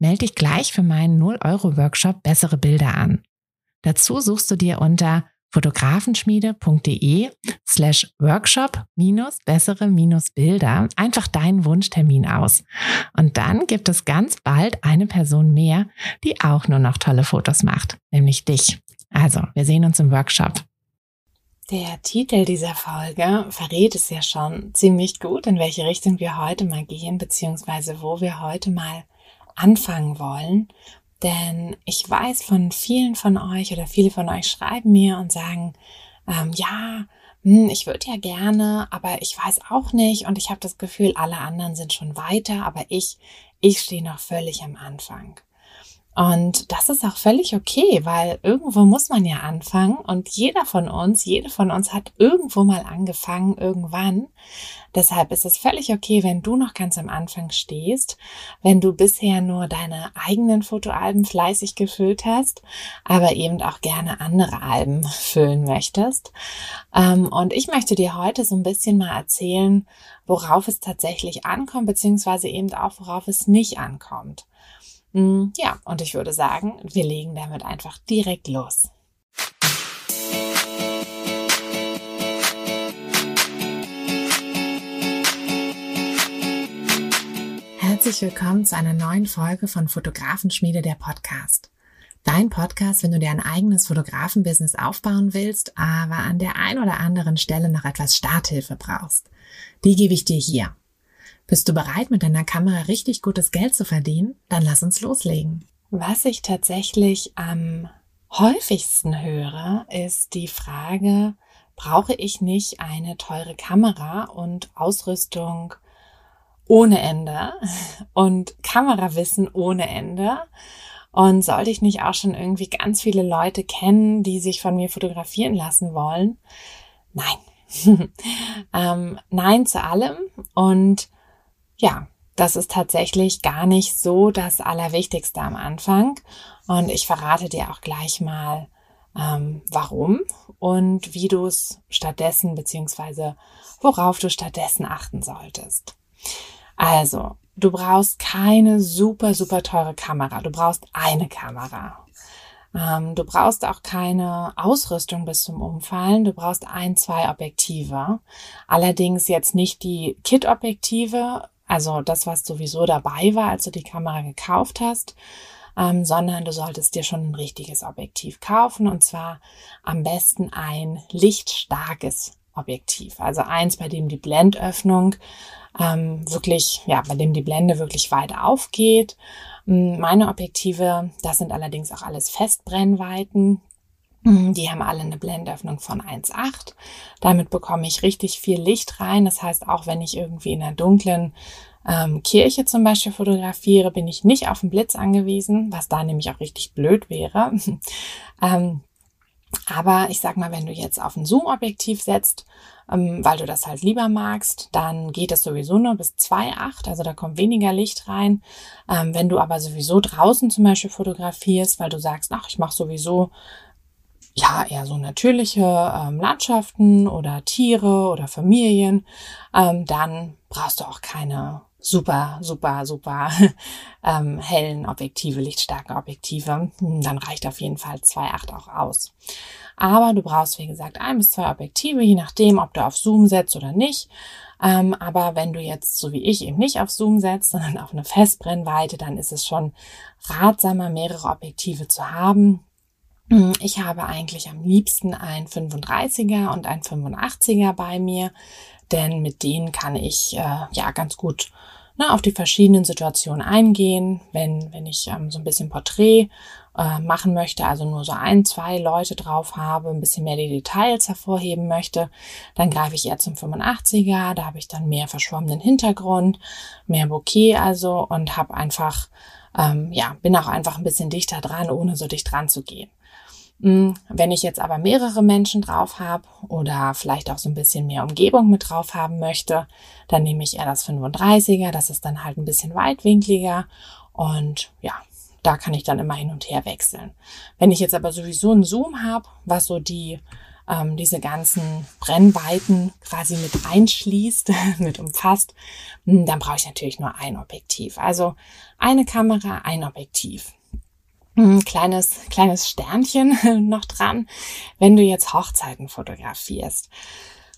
Melde dich gleich für meinen 0-Euro-Workshop Bessere Bilder an. Dazu suchst du dir unter fotografenschmiede.de slash workshop minus bessere minus Bilder einfach deinen Wunschtermin aus. Und dann gibt es ganz bald eine Person mehr, die auch nur noch tolle Fotos macht, nämlich dich. Also, wir sehen uns im Workshop. Der Titel dieser Folge verrät es ja schon ziemlich gut, in welche Richtung wir heute mal gehen, beziehungsweise wo wir heute mal anfangen wollen. Denn ich weiß von vielen von euch oder viele von euch schreiben mir und sagen, ähm, ja, hm, ich würde ja gerne, aber ich weiß auch nicht und ich habe das Gefühl, alle anderen sind schon weiter, aber ich, ich stehe noch völlig am Anfang. Und das ist auch völlig okay, weil irgendwo muss man ja anfangen und jeder von uns, jede von uns hat irgendwo mal angefangen, irgendwann. Deshalb ist es völlig okay, wenn du noch ganz am Anfang stehst, wenn du bisher nur deine eigenen Fotoalben fleißig gefüllt hast, aber eben auch gerne andere Alben füllen möchtest. Ähm, und ich möchte dir heute so ein bisschen mal erzählen, worauf es tatsächlich ankommt, beziehungsweise eben auch, worauf es nicht ankommt. Mm, ja, und ich würde sagen, wir legen damit einfach direkt los. Herzlich willkommen zu einer neuen Folge von Fotografenschmiede der Podcast. Dein Podcast, wenn du dir ein eigenes Fotografenbusiness aufbauen willst, aber an der ein oder anderen Stelle noch etwas Starthilfe brauchst. Die gebe ich dir hier. Bist du bereit, mit deiner Kamera richtig gutes Geld zu verdienen? Dann lass uns loslegen. Was ich tatsächlich am häufigsten höre, ist die Frage, brauche ich nicht eine teure Kamera und Ausrüstung ohne Ende und Kamerawissen ohne Ende? Und sollte ich nicht auch schon irgendwie ganz viele Leute kennen, die sich von mir fotografieren lassen wollen? Nein. ähm, nein zu allem. Und ja, das ist tatsächlich gar nicht so das Allerwichtigste am Anfang. Und ich verrate dir auch gleich mal, ähm, warum und wie du es stattdessen beziehungsweise worauf du stattdessen achten solltest. Also, du brauchst keine super, super teure Kamera. Du brauchst eine Kamera. Ähm, du brauchst auch keine Ausrüstung bis zum Umfallen. Du brauchst ein, zwei Objektive. Allerdings jetzt nicht die Kit-Objektive, also das, was sowieso dabei war, als du die Kamera gekauft hast, ähm, sondern du solltest dir schon ein richtiges Objektiv kaufen und zwar am besten ein lichtstarkes Objektiv. Also eins, bei dem die Blendöffnung ähm, wirklich, ja, bei dem die Blende wirklich weit aufgeht. Meine Objektive, das sind allerdings auch alles Festbrennweiten. Mhm, die haben alle eine Blendöffnung von 1,8. Damit bekomme ich richtig viel Licht rein. Das heißt, auch wenn ich irgendwie in einer dunklen ähm, Kirche zum Beispiel fotografiere, bin ich nicht auf den Blitz angewiesen, was da nämlich auch richtig blöd wäre. ähm, aber ich sag mal, wenn du jetzt auf ein Zoom-Objektiv setzt, ähm, weil du das halt lieber magst, dann geht es sowieso nur bis 2,8, also da kommt weniger Licht rein. Ähm, wenn du aber sowieso draußen zum Beispiel fotografierst, weil du sagst, ach, ich mache sowieso ja, eher so natürliche ähm, Landschaften oder Tiere oder Familien, ähm, dann brauchst du auch keine super, super, super ähm, hellen Objektive, lichtstarke Objektive. Dann reicht auf jeden Fall 2,8 auch aus. Aber du brauchst, wie gesagt, ein bis zwei Objektive, je nachdem, ob du auf Zoom setzt oder nicht. Ähm, aber wenn du jetzt, so wie ich, eben nicht auf Zoom setzt, sondern auf eine Festbrennweite, dann ist es schon ratsamer, mehrere Objektive zu haben ich habe eigentlich am liebsten ein 35er und ein 85er bei mir, denn mit denen kann ich äh, ja ganz gut ne, auf die verschiedenen Situationen eingehen. Wenn, wenn ich ähm, so ein bisschen Porträt äh, machen möchte, also nur so ein, zwei Leute drauf habe, ein bisschen mehr die Details hervorheben möchte, dann greife ich eher zum 85er. Da habe ich dann mehr verschwommenen Hintergrund, mehr Bokeh also und habe einfach ähm, ja, bin auch einfach ein bisschen dichter dran, ohne so dicht dran zu gehen. Hm, wenn ich jetzt aber mehrere Menschen drauf habe oder vielleicht auch so ein bisschen mehr Umgebung mit drauf haben möchte, dann nehme ich eher das 35er. Das ist dann halt ein bisschen weitwinkliger und ja, da kann ich dann immer hin und her wechseln. Wenn ich jetzt aber sowieso einen Zoom habe, was so die ähm, diese ganzen Brennweiten quasi mit einschließt, mit umfasst, hm, dann brauche ich natürlich nur ein Objektiv. Also eine Kamera, ein Objektiv. Hm, kleines, kleines Sternchen noch dran, wenn du jetzt Hochzeiten fotografierst.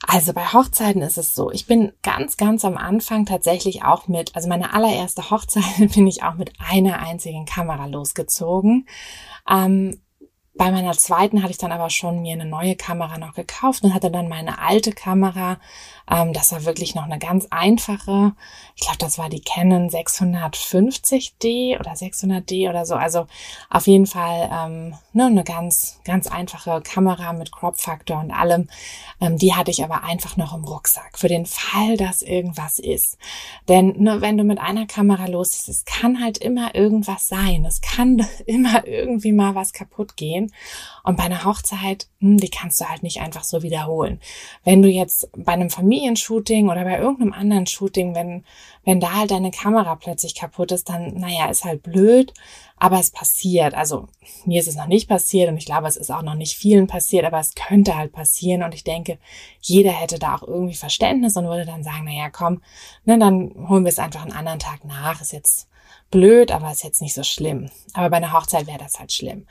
Also bei Hochzeiten ist es so, ich bin ganz, ganz am Anfang tatsächlich auch mit, also meine allererste Hochzeit bin ich auch mit einer einzigen Kamera losgezogen. Ähm, bei meiner zweiten hatte ich dann aber schon mir eine neue Kamera noch gekauft und hatte dann meine alte Kamera. Ähm, das war wirklich noch eine ganz einfache. Ich glaube, das war die Canon 650D oder 600D oder so. Also auf jeden Fall ähm, ne, eine ganz, ganz einfache Kamera mit Crop-Faktor und allem. Ähm, die hatte ich aber einfach noch im Rucksack für den Fall, dass irgendwas ist. Denn ne, wenn du mit einer Kamera los bist, es kann halt immer irgendwas sein. Es kann immer irgendwie mal was kaputt gehen. Und bei einer Hochzeit, hm, die kannst du halt nicht einfach so wiederholen. Wenn du jetzt bei einem Familienshooting oder bei irgendeinem anderen Shooting, wenn, wenn da halt deine Kamera plötzlich kaputt ist, dann, naja, ist halt blöd, aber es passiert. Also mir ist es noch nicht passiert und ich glaube, es ist auch noch nicht vielen passiert, aber es könnte halt passieren und ich denke, jeder hätte da auch irgendwie Verständnis und würde dann sagen, naja, komm, ne, dann holen wir es einfach einen anderen Tag nach, ist jetzt blöd, aber ist jetzt nicht so schlimm. Aber bei einer Hochzeit wäre das halt schlimm.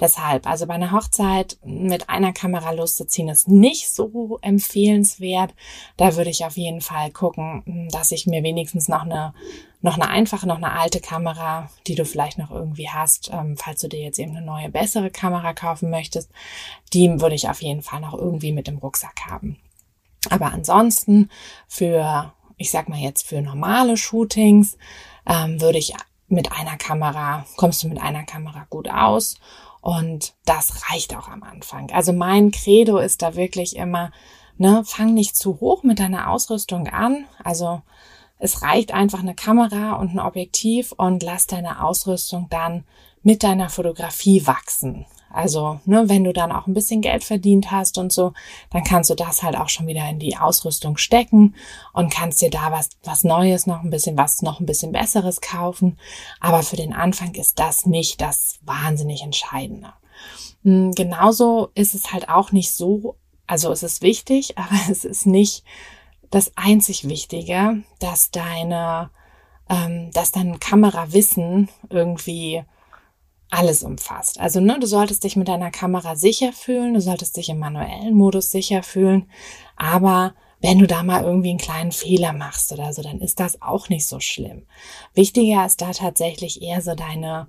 Deshalb, also bei einer Hochzeit mit einer Kamera loszuziehen, ist nicht so empfehlenswert. Da würde ich auf jeden Fall gucken, dass ich mir wenigstens noch eine, noch eine einfache, noch eine alte Kamera, die du vielleicht noch irgendwie hast, ähm, falls du dir jetzt eben eine neue, bessere Kamera kaufen möchtest, die würde ich auf jeden Fall noch irgendwie mit im Rucksack haben. Aber ansonsten für, ich sag mal jetzt für normale Shootings, ähm, würde ich mit einer Kamera, kommst du mit einer Kamera gut aus. Und das reicht auch am Anfang. Also mein Credo ist da wirklich immer, ne, fang nicht zu hoch mit deiner Ausrüstung an. Also es reicht einfach eine Kamera und ein Objektiv und lass deine Ausrüstung dann mit deiner Fotografie wachsen. Also, ne, wenn du dann auch ein bisschen Geld verdient hast und so, dann kannst du das halt auch schon wieder in die Ausrüstung stecken und kannst dir da was, was Neues, noch ein bisschen was, noch ein bisschen Besseres kaufen. Aber für den Anfang ist das nicht das wahnsinnig Entscheidende. Hm, genauso ist es halt auch nicht so, also es ist wichtig, aber es ist nicht das einzig Wichtige, dass deine, ähm, dass dein Kamerawissen irgendwie alles umfasst. Also ne, du solltest dich mit deiner Kamera sicher fühlen, du solltest dich im manuellen Modus sicher fühlen, aber wenn du da mal irgendwie einen kleinen Fehler machst oder so, dann ist das auch nicht so schlimm. Wichtiger ist da tatsächlich eher so deine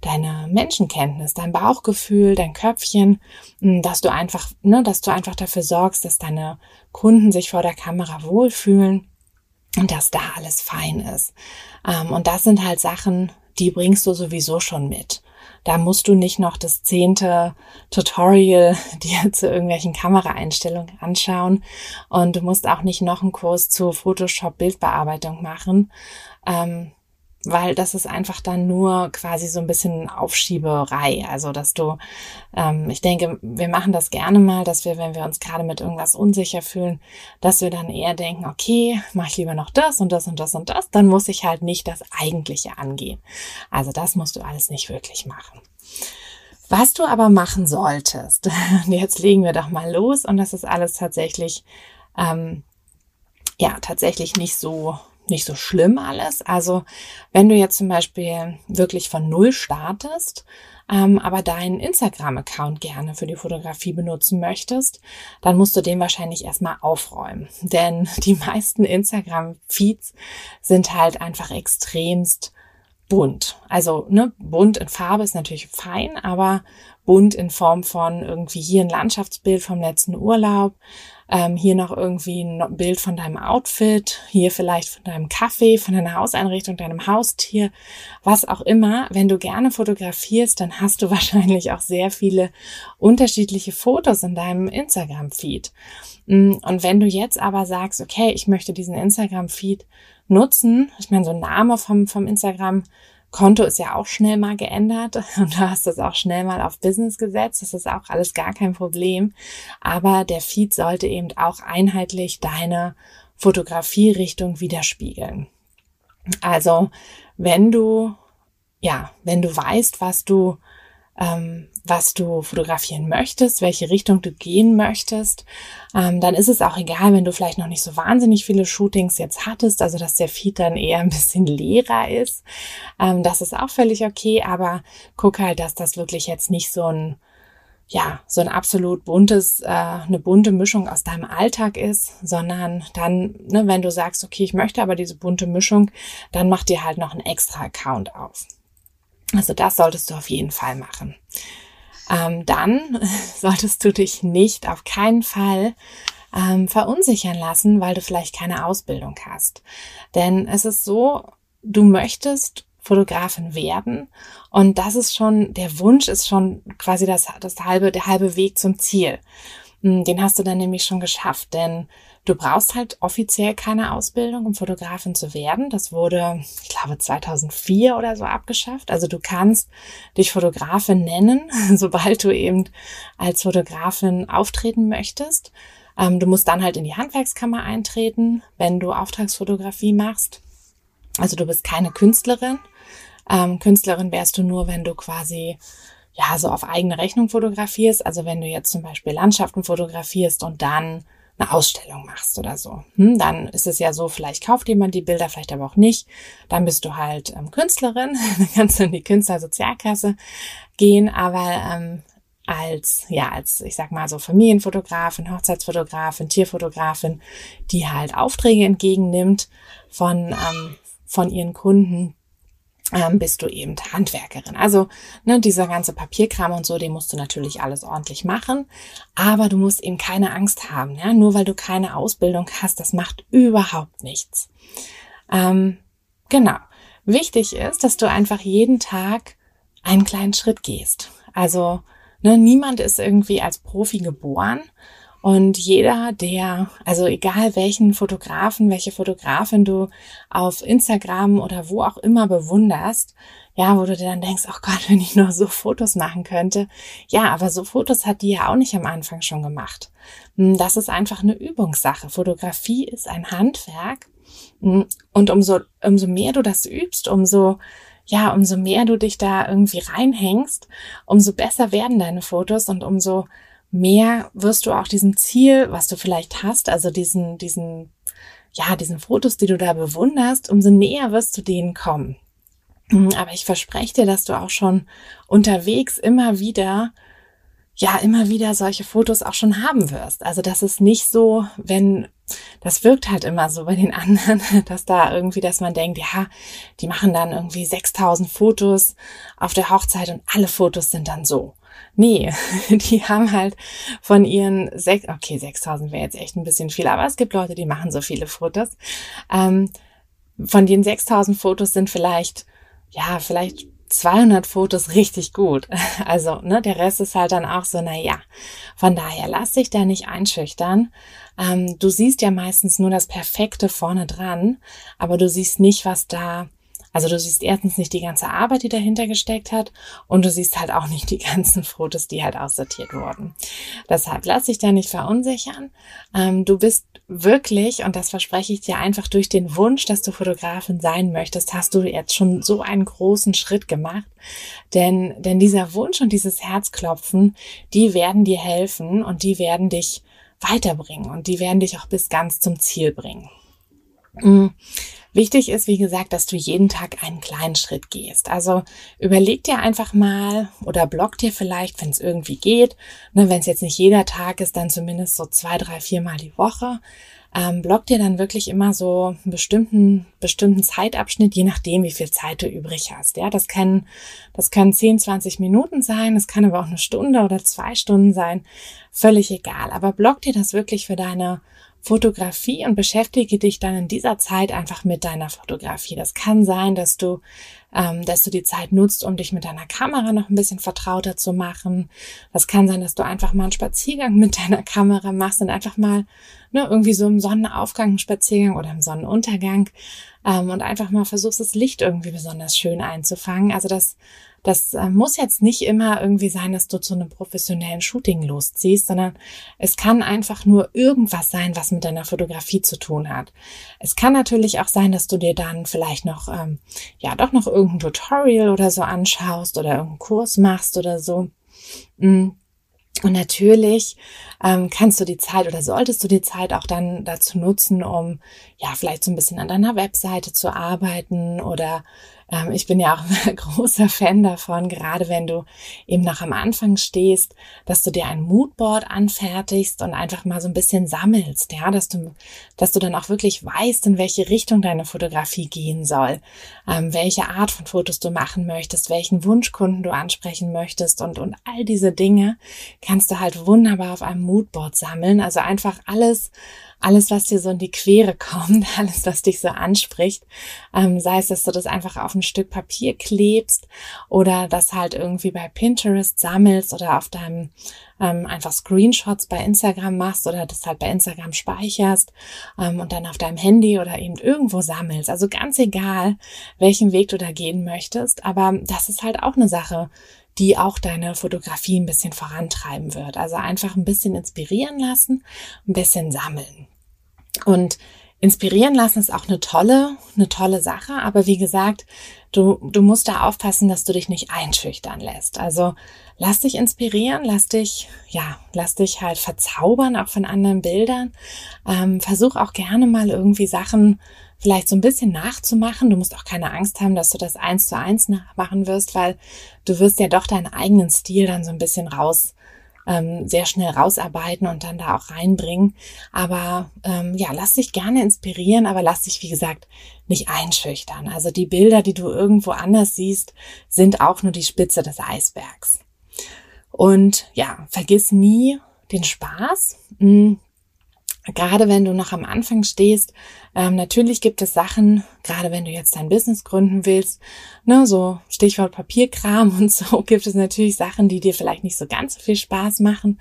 deine Menschenkenntnis, dein Bauchgefühl, dein Köpfchen, hm, dass du einfach, ne, dass du einfach dafür sorgst, dass deine Kunden sich vor der Kamera wohlfühlen und dass da alles fein ist. Ähm, und das sind halt Sachen, die bringst du sowieso schon mit. Da musst du nicht noch das zehnte Tutorial dir zu irgendwelchen Kameraeinstellungen anschauen und du musst auch nicht noch einen Kurs zu Photoshop Bildbearbeitung machen. Ähm, weil das ist einfach dann nur quasi so ein bisschen Aufschieberei. Also, dass du, ähm, ich denke, wir machen das gerne mal, dass wir, wenn wir uns gerade mit irgendwas unsicher fühlen, dass wir dann eher denken, okay, mache ich lieber noch das und das und das und das, dann muss ich halt nicht das Eigentliche angehen. Also, das musst du alles nicht wirklich machen. Was du aber machen solltest, jetzt legen wir doch mal los und das ist alles tatsächlich, ähm, ja, tatsächlich nicht so nicht so schlimm alles. Also wenn du jetzt zum Beispiel wirklich von Null startest, ähm, aber deinen Instagram-Account gerne für die Fotografie benutzen möchtest, dann musst du den wahrscheinlich erstmal aufräumen. Denn die meisten Instagram-Feeds sind halt einfach extremst bunt. Also ne, bunt in Farbe ist natürlich fein, aber bunt in Form von irgendwie hier ein Landschaftsbild vom letzten Urlaub, ähm, hier noch irgendwie ein Bild von deinem Outfit, hier vielleicht von deinem Kaffee, von deiner Hauseinrichtung, deinem Haustier, was auch immer. Wenn du gerne fotografierst, dann hast du wahrscheinlich auch sehr viele unterschiedliche Fotos in deinem Instagram-Feed. Mm, und wenn du jetzt aber sagst, okay, ich möchte diesen Instagram-Feed nutzen, ich meine, so ein Name vom, vom Instagram Konto ist ja auch schnell mal geändert und du hast das auch schnell mal auf Business gesetzt. Das ist auch alles gar kein Problem. Aber der Feed sollte eben auch einheitlich deine Fotografierichtung widerspiegeln. Also wenn du, ja, wenn du weißt, was du ähm, was du fotografieren möchtest, welche Richtung du gehen möchtest, ähm, dann ist es auch egal, wenn du vielleicht noch nicht so wahnsinnig viele Shootings jetzt hattest, also dass der Feed dann eher ein bisschen leerer ist. Ähm, das ist auch völlig okay, aber guck halt, dass das wirklich jetzt nicht so ein ja, so ein absolut buntes, äh, eine bunte Mischung aus deinem Alltag ist, sondern dann, ne, wenn du sagst, okay, ich möchte aber diese bunte Mischung, dann mach dir halt noch einen extra Account auf. Also das solltest du auf jeden Fall machen. Ähm, dann solltest du dich nicht auf keinen Fall ähm, verunsichern lassen, weil du vielleicht keine Ausbildung hast. Denn es ist so, du möchtest Fotografin werden und das ist schon, der Wunsch ist schon quasi das, das halbe, der halbe Weg zum Ziel. Hm, den hast du dann nämlich schon geschafft, denn Du brauchst halt offiziell keine Ausbildung, um Fotografin zu werden. Das wurde, ich glaube, 2004 oder so abgeschafft. Also du kannst dich Fotografin nennen, sobald du eben als Fotografin auftreten möchtest. Ähm, du musst dann halt in die Handwerkskammer eintreten, wenn du Auftragsfotografie machst. Also du bist keine Künstlerin. Ähm, Künstlerin wärst du nur, wenn du quasi ja so auf eigene Rechnung fotografierst. Also wenn du jetzt zum Beispiel Landschaften fotografierst und dann eine Ausstellung machst oder so. Hm, dann ist es ja so, vielleicht kauft jemand die Bilder, vielleicht aber auch nicht. Dann bist du halt ähm, Künstlerin, dann kannst du in die Künstlersozialkasse gehen, aber ähm, als, ja, als, ich sag mal so Familienfotografin, Hochzeitsfotografin, Tierfotografin, die halt Aufträge entgegennimmt von, ähm, von ihren Kunden, ähm, bist du eben Handwerkerin. Also ne, dieser ganze Papierkram und so, den musst du natürlich alles ordentlich machen, aber du musst eben keine Angst haben. Ja? Nur weil du keine Ausbildung hast, das macht überhaupt nichts. Ähm, genau. Wichtig ist, dass du einfach jeden Tag einen kleinen Schritt gehst. Also ne, niemand ist irgendwie als Profi geboren und jeder, der, also egal welchen Fotografen, welche Fotografin du auf Instagram oder wo auch immer bewunderst, ja, wo du dir dann denkst, oh Gott, wenn ich nur so Fotos machen könnte. Ja, aber so Fotos hat die ja auch nicht am Anfang schon gemacht. Hm, das ist einfach eine Übungssache. Fotografie ist ein Handwerk. Hm, und umso, umso mehr du das übst, umso ja, umso mehr du dich da irgendwie reinhängst, umso besser werden deine Fotos und umso mehr wirst du auch diesem Ziel, was du vielleicht hast, also diesen, diesen, ja, diesen Fotos, die du da bewunderst, umso näher wirst du denen kommen. Mhm, aber ich verspreche dir, dass du auch schon unterwegs immer wieder, ja, immer wieder solche Fotos auch schon haben wirst. Also das ist nicht so, wenn, das wirkt halt immer so bei den anderen, dass da irgendwie, dass man denkt, ja, die machen dann irgendwie 6000 Fotos auf der Hochzeit und alle Fotos sind dann so. Nee, die haben halt von ihren sechs, okay, 6000 wäre jetzt echt ein bisschen viel, aber es gibt Leute, die machen so viele Fotos. Ähm, von den 6000 Fotos sind vielleicht, ja, vielleicht 200 Fotos richtig gut. Also, ne, der Rest ist halt dann auch so, na ja. Von daher, lass dich da nicht einschüchtern. Ähm, du siehst ja meistens nur das Perfekte vorne dran, aber du siehst nicht, was da also du siehst erstens nicht die ganze Arbeit, die dahinter gesteckt hat und du siehst halt auch nicht die ganzen Fotos, die halt aussortiert wurden. Deshalb lass dich da nicht verunsichern. Ähm, du bist wirklich, und das verspreche ich dir einfach durch den Wunsch, dass du Fotografin sein möchtest, hast du jetzt schon so einen großen Schritt gemacht. Denn, denn dieser Wunsch und dieses Herzklopfen, die werden dir helfen und die werden dich weiterbringen und die werden dich auch bis ganz zum Ziel bringen. Mm. Wichtig ist, wie gesagt, dass du jeden Tag einen kleinen Schritt gehst. Also überleg dir einfach mal oder block dir vielleicht, wenn es irgendwie geht. Ne, wenn es jetzt nicht jeder Tag ist, dann zumindest so zwei, drei, vier Mal die Woche. Ähm, block dir dann wirklich immer so einen bestimmten, bestimmten Zeitabschnitt, je nachdem, wie viel Zeit du übrig hast. Ja, das können, das können 10, 20 Minuten sein, das kann aber auch eine Stunde oder zwei Stunden sein. Völlig egal. Aber block dir das wirklich für deine Fotografie und beschäftige dich dann in dieser Zeit einfach mit deiner Fotografie. Das kann sein, dass du, ähm, dass du die Zeit nutzt, um dich mit deiner Kamera noch ein bisschen vertrauter zu machen. Das kann sein, dass du einfach mal einen Spaziergang mit deiner Kamera machst und einfach mal ne, irgendwie so im Sonnenaufgang einen Spaziergang oder im Sonnenuntergang ähm, und einfach mal versuchst, das Licht irgendwie besonders schön einzufangen. Also das das äh, muss jetzt nicht immer irgendwie sein, dass du zu einem professionellen Shooting losziehst, sondern es kann einfach nur irgendwas sein, was mit deiner Fotografie zu tun hat. Es kann natürlich auch sein, dass du dir dann vielleicht noch, ähm, ja, doch noch irgendein Tutorial oder so anschaust oder irgendeinen Kurs machst oder so. Mm. Und natürlich ähm, kannst du die Zeit oder solltest du die Zeit auch dann dazu nutzen, um ja vielleicht so ein bisschen an deiner Webseite zu arbeiten oder ich bin ja auch ein großer Fan davon, gerade wenn du eben noch am Anfang stehst, dass du dir ein Moodboard anfertigst und einfach mal so ein bisschen sammelst, ja, dass du, dass du dann auch wirklich weißt, in welche Richtung deine Fotografie gehen soll, ähm, welche Art von Fotos du machen möchtest, welchen Wunschkunden du ansprechen möchtest und, und all diese Dinge kannst du halt wunderbar auf einem Moodboard sammeln. Also einfach alles, alles, was dir so in die Quere kommt, alles, was dich so anspricht, ähm, sei es, dass du das einfach auf ein Stück Papier klebst oder das halt irgendwie bei Pinterest sammelst oder auf deinem ähm, einfach Screenshots bei Instagram machst oder das halt bei Instagram speicherst ähm, und dann auf deinem Handy oder eben irgendwo sammelst. Also ganz egal, welchen Weg du da gehen möchtest, aber das ist halt auch eine Sache, die auch deine Fotografie ein bisschen vorantreiben wird. Also einfach ein bisschen inspirieren lassen, ein bisschen sammeln. Und inspirieren lassen ist auch eine tolle, eine tolle Sache. Aber wie gesagt, du, du musst da aufpassen, dass du dich nicht einschüchtern lässt. Also lass dich inspirieren, lass dich, ja, lass dich halt verzaubern, auch von anderen Bildern. Ähm, versuch auch gerne mal irgendwie Sachen vielleicht so ein bisschen nachzumachen. Du musst auch keine Angst haben, dass du das eins zu eins nachmachen wirst, weil du wirst ja doch deinen eigenen Stil dann so ein bisschen raus ähm, sehr schnell rausarbeiten und dann da auch reinbringen. Aber ähm, ja, lass dich gerne inspirieren, aber lass dich, wie gesagt, nicht einschüchtern. Also die Bilder, die du irgendwo anders siehst, sind auch nur die Spitze des Eisbergs. Und ja, vergiss nie den Spaß. Gerade wenn du noch am Anfang stehst, ähm, natürlich gibt es Sachen, gerade wenn du jetzt dein Business gründen willst, ne, so Stichwort Papierkram und so, gibt es natürlich Sachen, die dir vielleicht nicht so ganz so viel Spaß machen.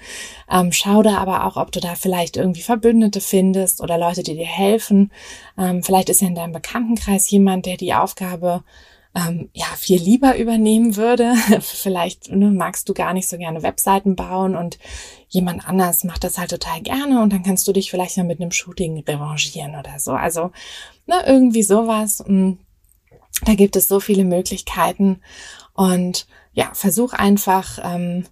Ähm, schau da aber auch, ob du da vielleicht irgendwie Verbündete findest oder Leute, die dir helfen. Ähm, vielleicht ist ja in deinem Bekanntenkreis jemand, der die Aufgabe ähm, ja viel lieber übernehmen würde. Vielleicht ne, magst du gar nicht so gerne Webseiten bauen und jemand anders macht das halt total gerne und dann kannst du dich vielleicht mal mit einem Shooting revanchieren oder so. Also ne, irgendwie sowas. Hm, da gibt es so viele Möglichkeiten und ja, versuch einfach ähm,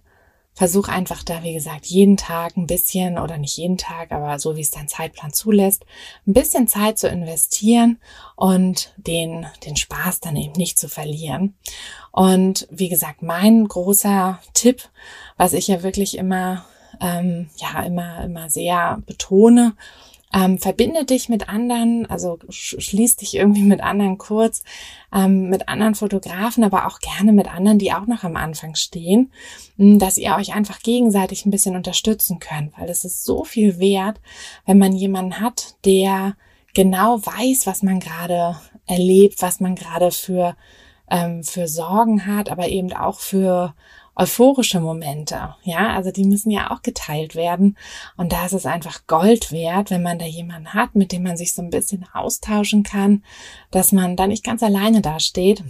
versuch einfach da, wie gesagt, jeden Tag ein bisschen oder nicht jeden Tag, aber so wie es dein Zeitplan zulässt, ein bisschen Zeit zu investieren und den, den Spaß dann eben nicht zu verlieren. Und wie gesagt, mein großer Tipp, was ich ja wirklich immer, ähm, ja, immer, immer sehr betone ähm, verbinde dich mit anderen, also schließ dich irgendwie mit anderen kurz, ähm, mit anderen Fotografen, aber auch gerne mit anderen, die auch noch am Anfang stehen, dass ihr euch einfach gegenseitig ein bisschen unterstützen könnt, weil es ist so viel wert, wenn man jemanden hat, der genau weiß, was man gerade erlebt, was man gerade für, ähm, für Sorgen hat, aber eben auch für euphorische Momente. Ja, also die müssen ja auch geteilt werden. Und da ist es einfach Gold wert, wenn man da jemanden hat, mit dem man sich so ein bisschen austauschen kann, dass man da nicht ganz alleine dasteht.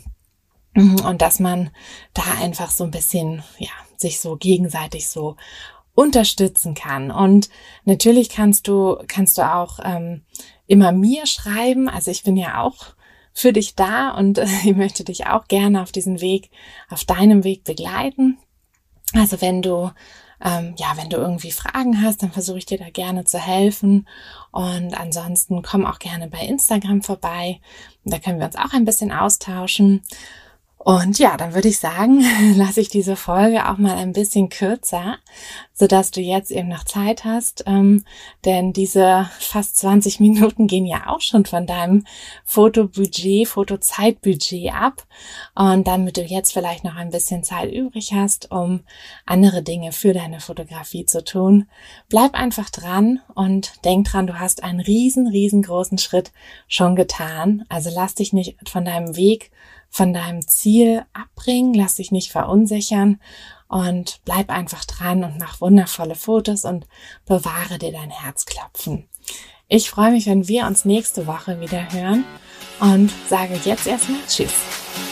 Und dass man da einfach so ein bisschen, ja, sich so gegenseitig so unterstützen kann. Und natürlich kannst du, kannst du auch ähm, immer mir schreiben. Also ich bin ja auch für dich da und äh, ich möchte dich auch gerne auf diesen Weg, auf deinem Weg begleiten. Also wenn du ähm, ja, wenn du irgendwie Fragen hast, dann versuche ich dir da gerne zu helfen. Und ansonsten komm auch gerne bei Instagram vorbei. Da können wir uns auch ein bisschen austauschen. Und ja, dann würde ich sagen, lasse ich diese Folge auch mal ein bisschen kürzer, so dass du jetzt eben noch Zeit hast, ähm, denn diese fast 20 Minuten gehen ja auch schon von deinem Fotobudget, Fotozeitbudget ab. Und damit du jetzt vielleicht noch ein bisschen Zeit übrig hast, um andere Dinge für deine Fotografie zu tun, bleib einfach dran und denk dran, du hast einen riesen, riesengroßen Schritt schon getan. Also lass dich nicht von deinem Weg von deinem Ziel abbringen, lass dich nicht verunsichern und bleib einfach dran und mach wundervolle Fotos und bewahre dir dein Herzklopfen. Ich freue mich, wenn wir uns nächste Woche wieder hören und sage jetzt erstmal Tschüss.